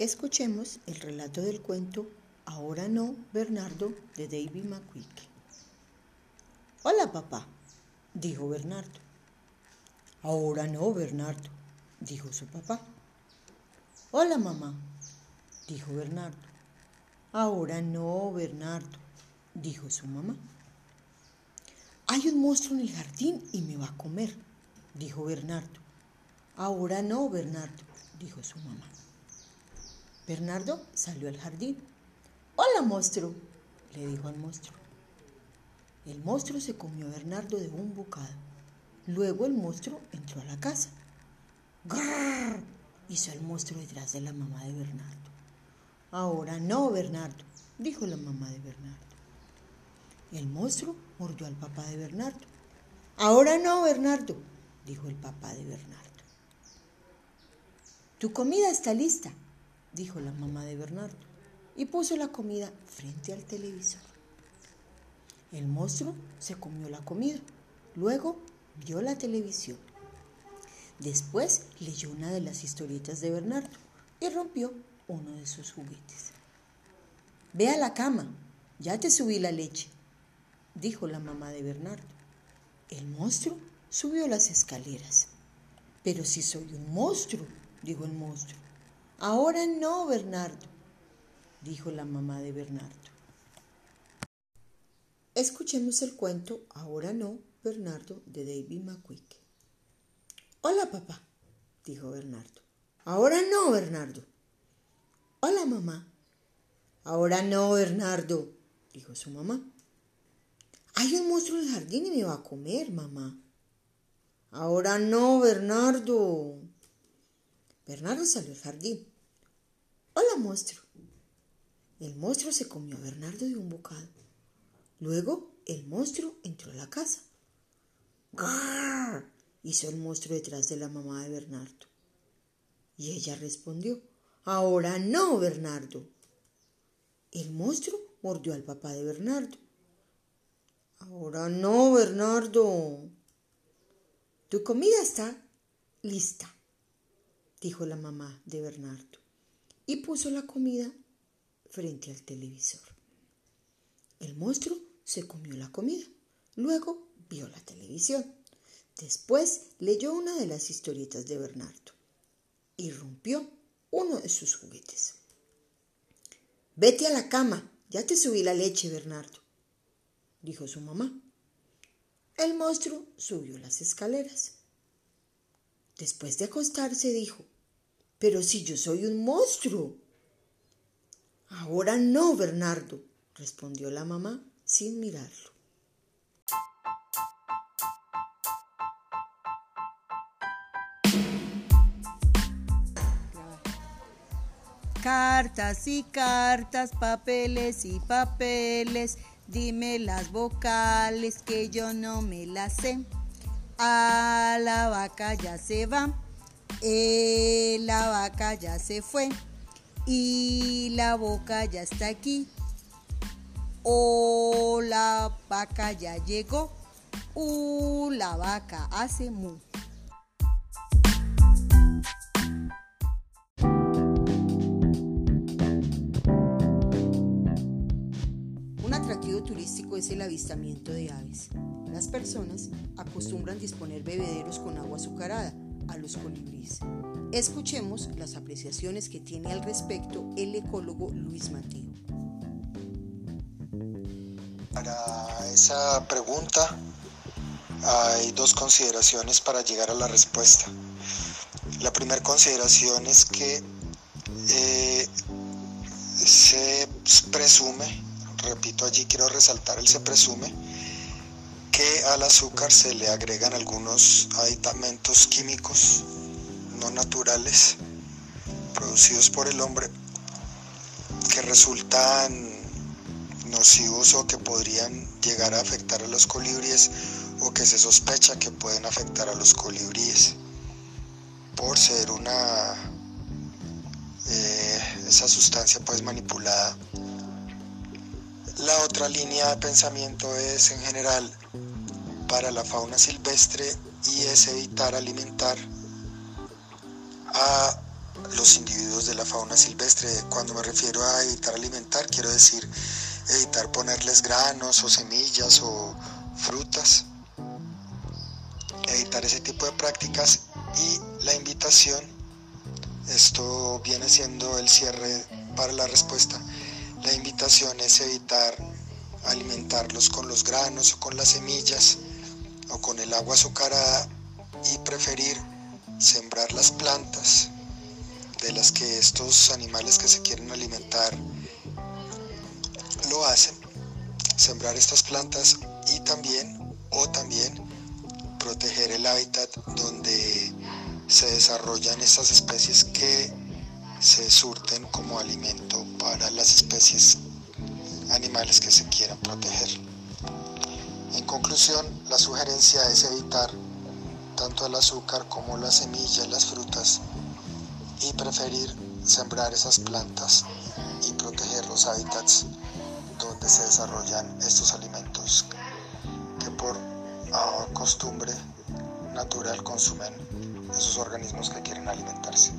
Escuchemos el relato del cuento Ahora no, Bernardo, de David McQuick. Hola, papá, dijo Bernardo. Ahora no, Bernardo, dijo su papá. Hola, mamá, dijo Bernardo. Ahora no, Bernardo, dijo su mamá. Hay un monstruo en el jardín y me va a comer, dijo Bernardo. Ahora no, Bernardo, dijo su mamá. Bernardo salió al jardín. Hola, monstruo, le dijo al monstruo. El monstruo se comió a Bernardo de un bocado. Luego el monstruo entró a la casa. ¡Grrr! hizo el monstruo detrás de la mamá de Bernardo. Ahora no, Bernardo, dijo la mamá de Bernardo. El monstruo mordió al papá de Bernardo. Ahora no, Bernardo, dijo el papá de Bernardo. Tu comida está lista, dijo la mamá de Bernardo, y puso la comida frente al televisor. El monstruo se comió la comida, luego vio la televisión. Después leyó una de las historietas de Bernardo y rompió uno de sus juguetes. Ve a la cama, ya te subí la leche, dijo la mamá de Bernardo. El monstruo subió las escaleras. Pero si soy un monstruo, dijo el monstruo. Ahora no, Bernardo, dijo la mamá de Bernardo. Escuchemos el cuento Ahora no, Bernardo, de David McQuick. Hola, papá, dijo Bernardo. Ahora no, Bernardo. Hola, mamá. Ahora no, Bernardo, dijo su mamá. Hay un monstruo en el jardín y me va a comer, mamá. Ahora no, Bernardo. Bernardo salió al jardín. Hola, monstruo. El monstruo se comió a Bernardo de un bocado. Luego el monstruo entró a la casa. ¡Grrr! hizo el monstruo detrás de la mamá de Bernardo. Y ella respondió, Ahora no, Bernardo. El monstruo mordió al papá de Bernardo. Ahora no, Bernardo. Tu comida está lista, dijo la mamá de Bernardo, y puso la comida frente al televisor. El monstruo se comió la comida, luego vio la televisión. Después leyó una de las historietas de Bernardo y rompió uno de sus juguetes. Vete a la cama, ya te subí la leche, Bernardo, dijo su mamá. El monstruo subió las escaleras. Después de acostarse dijo, pero si yo soy un monstruo. Ahora no, Bernardo, respondió la mamá sin mirarlo. Cartas y cartas, papeles y papeles, dime las vocales que yo no me las sé. A la vaca ya se va, eh, la vaca ya se fue y la boca ya está aquí. O la vaca ya llegó, uh, la vaca hace mu. Un atractivo turístico es el avistamiento de aves. Las personas acostumbran disponer bebederos con agua azucarada a los colibríes. Escuchemos las apreciaciones que tiene al respecto el ecólogo Luis Mateo. Para esa pregunta hay dos consideraciones para llegar a la respuesta. La primera consideración es que eh, se presume, repito allí quiero resaltar el se presume, que al azúcar se le agregan algunos aditamentos químicos no naturales producidos por el hombre que resultan nocivos o que podrían llegar a afectar a los colibríes o que se sospecha que pueden afectar a los colibríes por ser una eh, esa sustancia pues manipulada. La otra línea de pensamiento es en general para la fauna silvestre y es evitar alimentar a los individuos de la fauna silvestre. Cuando me refiero a evitar alimentar, quiero decir evitar ponerles granos o semillas o frutas. Evitar ese tipo de prácticas y la invitación, esto viene siendo el cierre para la respuesta. La invitación es evitar alimentarlos con los granos o con las semillas o con el agua azucarada y preferir sembrar las plantas de las que estos animales que se quieren alimentar lo hacen, sembrar estas plantas y también o también proteger el hábitat donde se desarrollan estas especies que se surten como alimento para las especies animales que se quieran proteger. En conclusión, la sugerencia es evitar tanto el azúcar como las semillas, las frutas y preferir sembrar esas plantas y proteger los hábitats donde se desarrollan estos alimentos que por costumbre natural consumen esos organismos que quieren alimentarse.